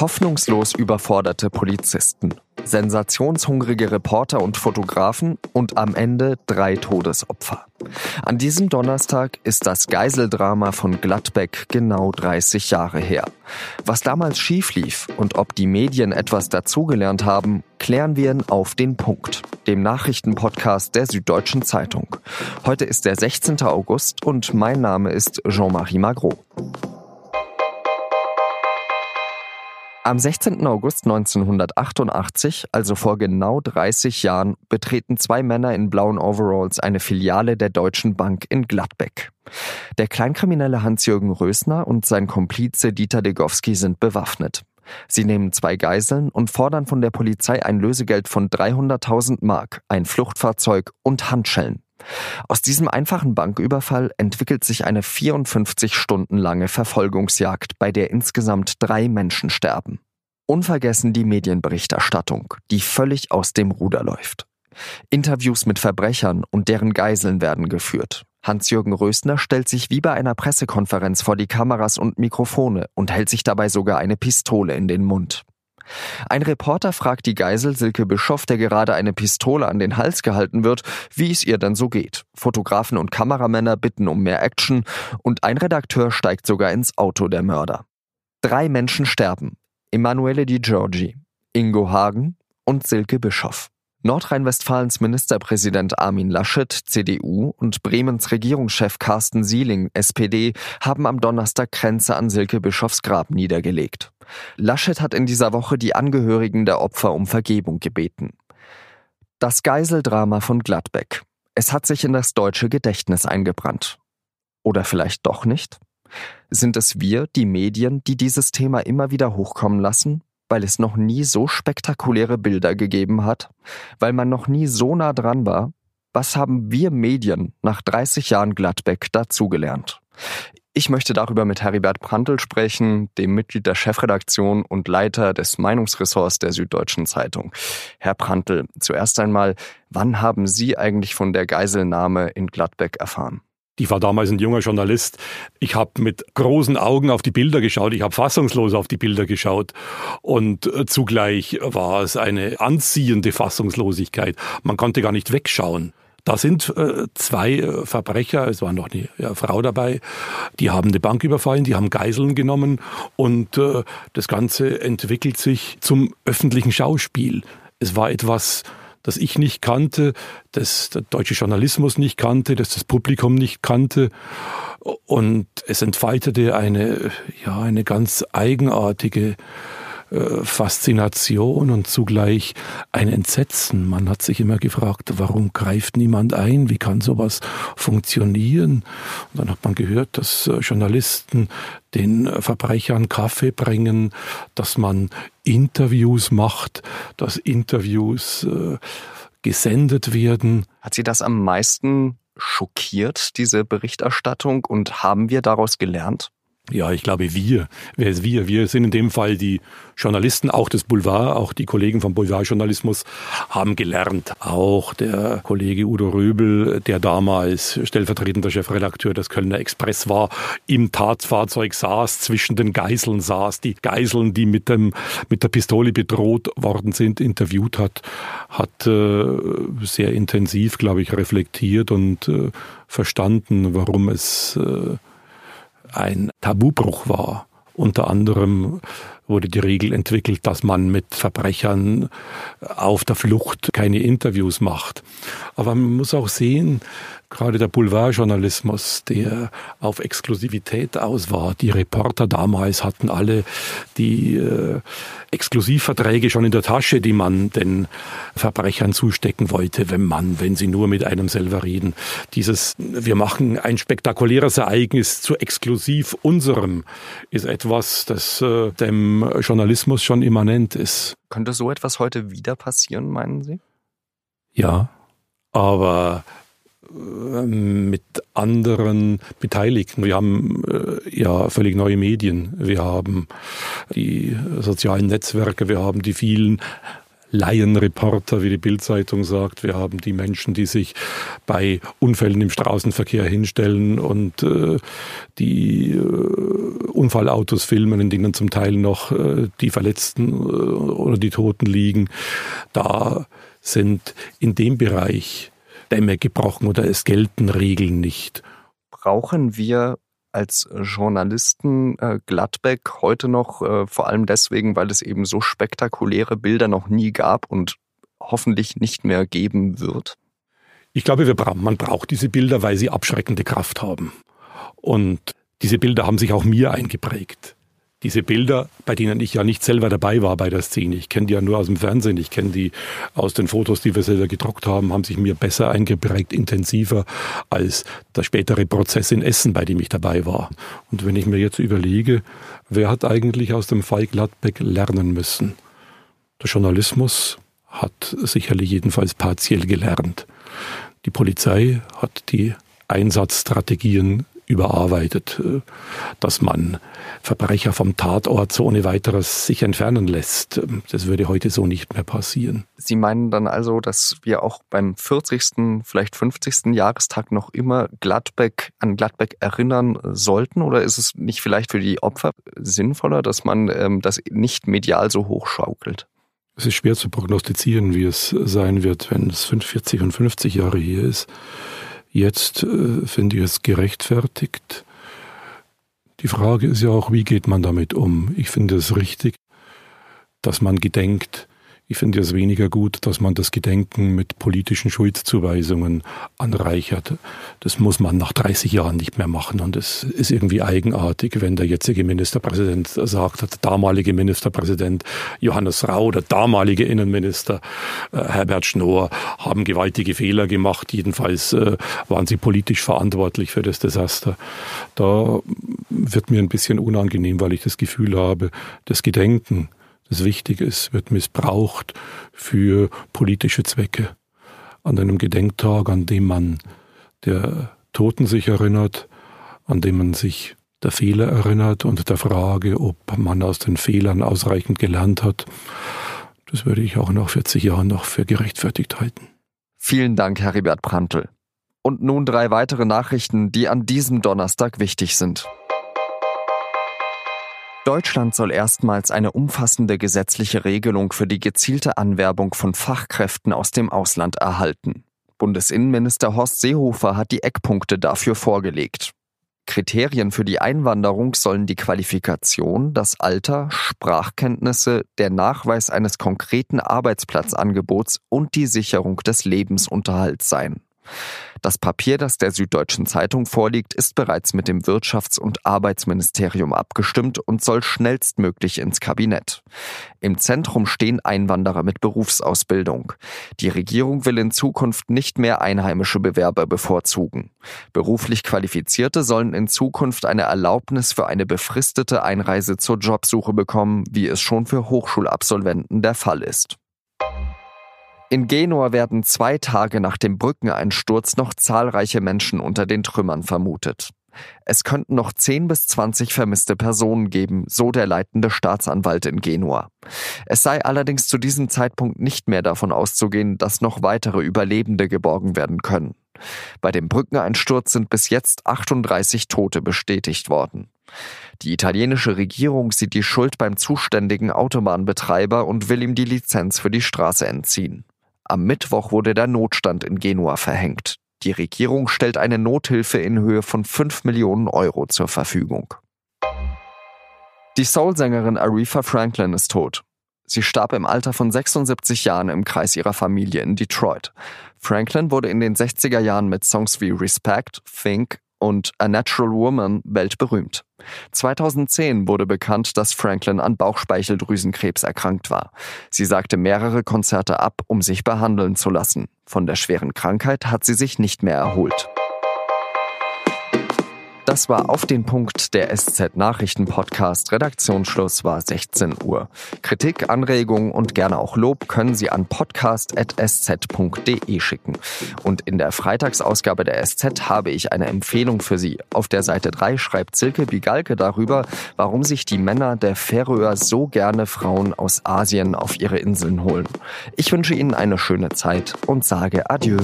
Hoffnungslos überforderte Polizisten, sensationshungrige Reporter und Fotografen und am Ende drei Todesopfer. An diesem Donnerstag ist das Geiseldrama von Gladbeck genau 30 Jahre her. Was damals schief lief und ob die Medien etwas dazugelernt haben, klären wir in Auf den Punkt, dem Nachrichtenpodcast der Süddeutschen Zeitung. Heute ist der 16. August und mein Name ist Jean-Marie Magro. Am 16. August 1988, also vor genau 30 Jahren, betreten zwei Männer in blauen Overalls eine Filiale der Deutschen Bank in Gladbeck. Der Kleinkriminelle Hans-Jürgen Rösner und sein Komplize Dieter Degowski sind bewaffnet. Sie nehmen zwei Geiseln und fordern von der Polizei ein Lösegeld von 300.000 Mark, ein Fluchtfahrzeug und Handschellen. Aus diesem einfachen Banküberfall entwickelt sich eine 54 Stunden lange Verfolgungsjagd, bei der insgesamt drei Menschen sterben. Unvergessen die Medienberichterstattung, die völlig aus dem Ruder läuft. Interviews mit Verbrechern und deren Geiseln werden geführt. Hans-Jürgen Rösner stellt sich wie bei einer Pressekonferenz vor die Kameras und Mikrofone und hält sich dabei sogar eine Pistole in den Mund. Ein Reporter fragt die Geisel Silke Bischoff, der gerade eine Pistole an den Hals gehalten wird, wie es ihr denn so geht. Fotografen und Kameramänner bitten um mehr Action und ein Redakteur steigt sogar ins Auto der Mörder. Drei Menschen sterben. Emanuele Di Giorgi, Ingo Hagen und Silke Bischoff. Nordrhein-Westfalens Ministerpräsident Armin Laschet, CDU, und Bremens Regierungschef Carsten Sieling, SPD, haben am Donnerstag Grenze an Silke Bischofs Grab niedergelegt. Laschet hat in dieser Woche die Angehörigen der Opfer um Vergebung gebeten. Das Geiseldrama von Gladbeck. Es hat sich in das deutsche Gedächtnis eingebrannt. Oder vielleicht doch nicht? Sind es wir, die Medien, die dieses Thema immer wieder hochkommen lassen, weil es noch nie so spektakuläre Bilder gegeben hat, weil man noch nie so nah dran war? Was haben wir Medien nach 30 Jahren Gladbeck dazugelernt? Ich möchte darüber mit Heribert Prantl sprechen, dem Mitglied der Chefredaktion und Leiter des Meinungsressorts der Süddeutschen Zeitung. Herr Prantl, zuerst einmal, wann haben Sie eigentlich von der Geiselnahme in Gladbeck erfahren? Ich war damals ein junger Journalist. Ich habe mit großen Augen auf die Bilder geschaut. Ich habe fassungslos auf die Bilder geschaut. Und äh, zugleich war es eine anziehende Fassungslosigkeit. Man konnte gar nicht wegschauen. Da sind äh, zwei äh, Verbrecher, es war noch eine Frau dabei, die haben eine Bank überfallen, die haben Geiseln genommen und das Ganze entwickelt sich zum öffentlichen Schauspiel. Es war etwas, das ich nicht kannte, das der deutsche Journalismus nicht kannte, das das Publikum nicht kannte. Und es entfaltete eine, ja, eine ganz eigenartige äh, Faszination und zugleich ein Entsetzen. Man hat sich immer gefragt, warum greift niemand ein? Wie kann sowas funktionieren? Und dann hat man gehört, dass äh, Journalisten den Verbrechern Kaffee bringen, dass man Interviews macht, dass Interviews äh, gesendet werden. Hat Sie das am meisten schockiert, diese Berichterstattung? Und haben wir daraus gelernt? Ja, ich glaube wir. Wer ist wir? Wir sind in dem Fall die Journalisten, auch des Boulevard, auch die Kollegen vom Boulevardjournalismus haben gelernt. Auch der Kollege Udo Röbel, der damals stellvertretender Chefredakteur des Kölner Express war, im Tatfahrzeug saß, zwischen den Geiseln saß, die Geiseln, die mit dem, mit der Pistole bedroht worden sind, interviewt hat, hat äh, sehr intensiv, glaube ich, reflektiert und äh, verstanden, warum es äh, ein Tabubruch war. Unter anderem wurde die Regel entwickelt, dass man mit Verbrechern auf der Flucht keine Interviews macht. Aber man muss auch sehen, gerade der Boulevardjournalismus, der auf Exklusivität aus war. Die Reporter damals hatten alle die äh, Exklusivverträge schon in der Tasche, die man den Verbrechern zustecken wollte, wenn man, wenn sie nur mit einem selber reden. Dieses, wir machen ein spektakuläres Ereignis zu exklusiv unserem, ist etwas, das äh, dem Journalismus schon immanent ist. Könnte so etwas heute wieder passieren, meinen Sie? Ja, aber mit anderen Beteiligten. Wir haben äh, ja völlig neue Medien. Wir haben die sozialen Netzwerke, wir haben die vielen Laienreporter, wie die Bildzeitung sagt. Wir haben die Menschen, die sich bei Unfällen im Straßenverkehr hinstellen und äh, die äh, Unfallautos filmen, in denen zum Teil noch äh, die Verletzten äh, oder die Toten liegen. Da sind in dem Bereich Dämme gebrochen oder es gelten Regeln nicht. Brauchen wir als Journalisten äh, Gladbeck heute noch, äh, vor allem deswegen, weil es eben so spektakuläre Bilder noch nie gab und hoffentlich nicht mehr geben wird? Ich glaube, wir, man braucht diese Bilder, weil sie abschreckende Kraft haben. Und diese Bilder haben sich auch mir eingeprägt diese Bilder, bei denen ich ja nicht selber dabei war bei der Szene, ich kenne die ja nur aus dem Fernsehen, ich kenne die aus den Fotos, die wir selber gedruckt haben, haben sich mir besser eingeprägt, intensiver als der spätere Prozess in Essen, bei dem ich dabei war. Und wenn ich mir jetzt überlege, wer hat eigentlich aus dem Fall Gladbeck lernen müssen? Der Journalismus hat sicherlich jedenfalls partiell gelernt. Die Polizei hat die Einsatzstrategien überarbeitet, äh, dass man Verbrecher vom Tatort so ohne weiteres sich entfernen lässt. Das würde heute so nicht mehr passieren. Sie meinen dann also, dass wir auch beim 40., vielleicht 50. Jahrestag noch immer Gladbeck an Gladbeck erinnern sollten? Oder ist es nicht vielleicht für die Opfer sinnvoller, dass man ähm, das nicht medial so hochschaukelt? Es ist schwer zu prognostizieren, wie es sein wird, wenn es 45 und 50 Jahre hier ist. Jetzt äh, finde ich es gerechtfertigt. Die Frage ist ja auch, wie geht man damit um? Ich finde es richtig, dass man gedenkt, ich finde es weniger gut, dass man das Gedenken mit politischen Schuldzuweisungen anreichert. Das muss man nach 30 Jahren nicht mehr machen. Und es ist irgendwie eigenartig, wenn der jetzige Ministerpräsident sagt, der damalige Ministerpräsident Johannes Rau, der damalige Innenminister äh, Herbert Schnoor haben gewaltige Fehler gemacht. Jedenfalls äh, waren sie politisch verantwortlich für das Desaster. Da wird mir ein bisschen unangenehm, weil ich das Gefühl habe, das Gedenken das wichtig ist, wird missbraucht für politische Zwecke. An einem Gedenktag, an dem man der Toten sich erinnert, an dem man sich der Fehler erinnert und der Frage, ob man aus den Fehlern ausreichend gelernt hat, das würde ich auch nach 40 Jahren noch für gerechtfertigt halten. Vielen Dank, Heribert Prantl. Und nun drei weitere Nachrichten, die an diesem Donnerstag wichtig sind. Deutschland soll erstmals eine umfassende gesetzliche Regelung für die gezielte Anwerbung von Fachkräften aus dem Ausland erhalten. Bundesinnenminister Horst Seehofer hat die Eckpunkte dafür vorgelegt. Kriterien für die Einwanderung sollen die Qualifikation, das Alter, Sprachkenntnisse, der Nachweis eines konkreten Arbeitsplatzangebots und die Sicherung des Lebensunterhalts sein. Das Papier, das der Süddeutschen Zeitung vorliegt, ist bereits mit dem Wirtschafts- und Arbeitsministerium abgestimmt und soll schnellstmöglich ins Kabinett. Im Zentrum stehen Einwanderer mit Berufsausbildung. Die Regierung will in Zukunft nicht mehr einheimische Bewerber bevorzugen. Beruflich Qualifizierte sollen in Zukunft eine Erlaubnis für eine befristete Einreise zur Jobsuche bekommen, wie es schon für Hochschulabsolventen der Fall ist. In Genua werden zwei Tage nach dem Brückeneinsturz noch zahlreiche Menschen unter den Trümmern vermutet. Es könnten noch 10 bis 20 vermisste Personen geben, so der leitende Staatsanwalt in Genua. Es sei allerdings zu diesem Zeitpunkt nicht mehr davon auszugehen, dass noch weitere Überlebende geborgen werden können. Bei dem Brückeneinsturz sind bis jetzt 38 Tote bestätigt worden. Die italienische Regierung sieht die Schuld beim zuständigen Autobahnbetreiber und will ihm die Lizenz für die Straße entziehen. Am Mittwoch wurde der Notstand in Genua verhängt. Die Regierung stellt eine Nothilfe in Höhe von 5 Millionen Euro zur Verfügung. Die Soul-Sängerin Aretha Franklin ist tot. Sie starb im Alter von 76 Jahren im Kreis ihrer Familie in Detroit. Franklin wurde in den 60er Jahren mit Songs wie Respect, Think und A Natural Woman weltberühmt. 2010 wurde bekannt, dass Franklin an Bauchspeicheldrüsenkrebs erkrankt war. Sie sagte mehrere Konzerte ab, um sich behandeln zu lassen. Von der schweren Krankheit hat sie sich nicht mehr erholt. Das war auf den Punkt der SZ Nachrichten Podcast. Redaktionsschluss war 16 Uhr. Kritik, Anregungen und gerne auch Lob können Sie an podcast.sz.de schicken. Und in der Freitagsausgabe der SZ habe ich eine Empfehlung für Sie. Auf der Seite 3 schreibt Silke Bigalke darüber, warum sich die Männer der Färöer so gerne Frauen aus Asien auf ihre Inseln holen. Ich wünsche Ihnen eine schöne Zeit und sage Adieu.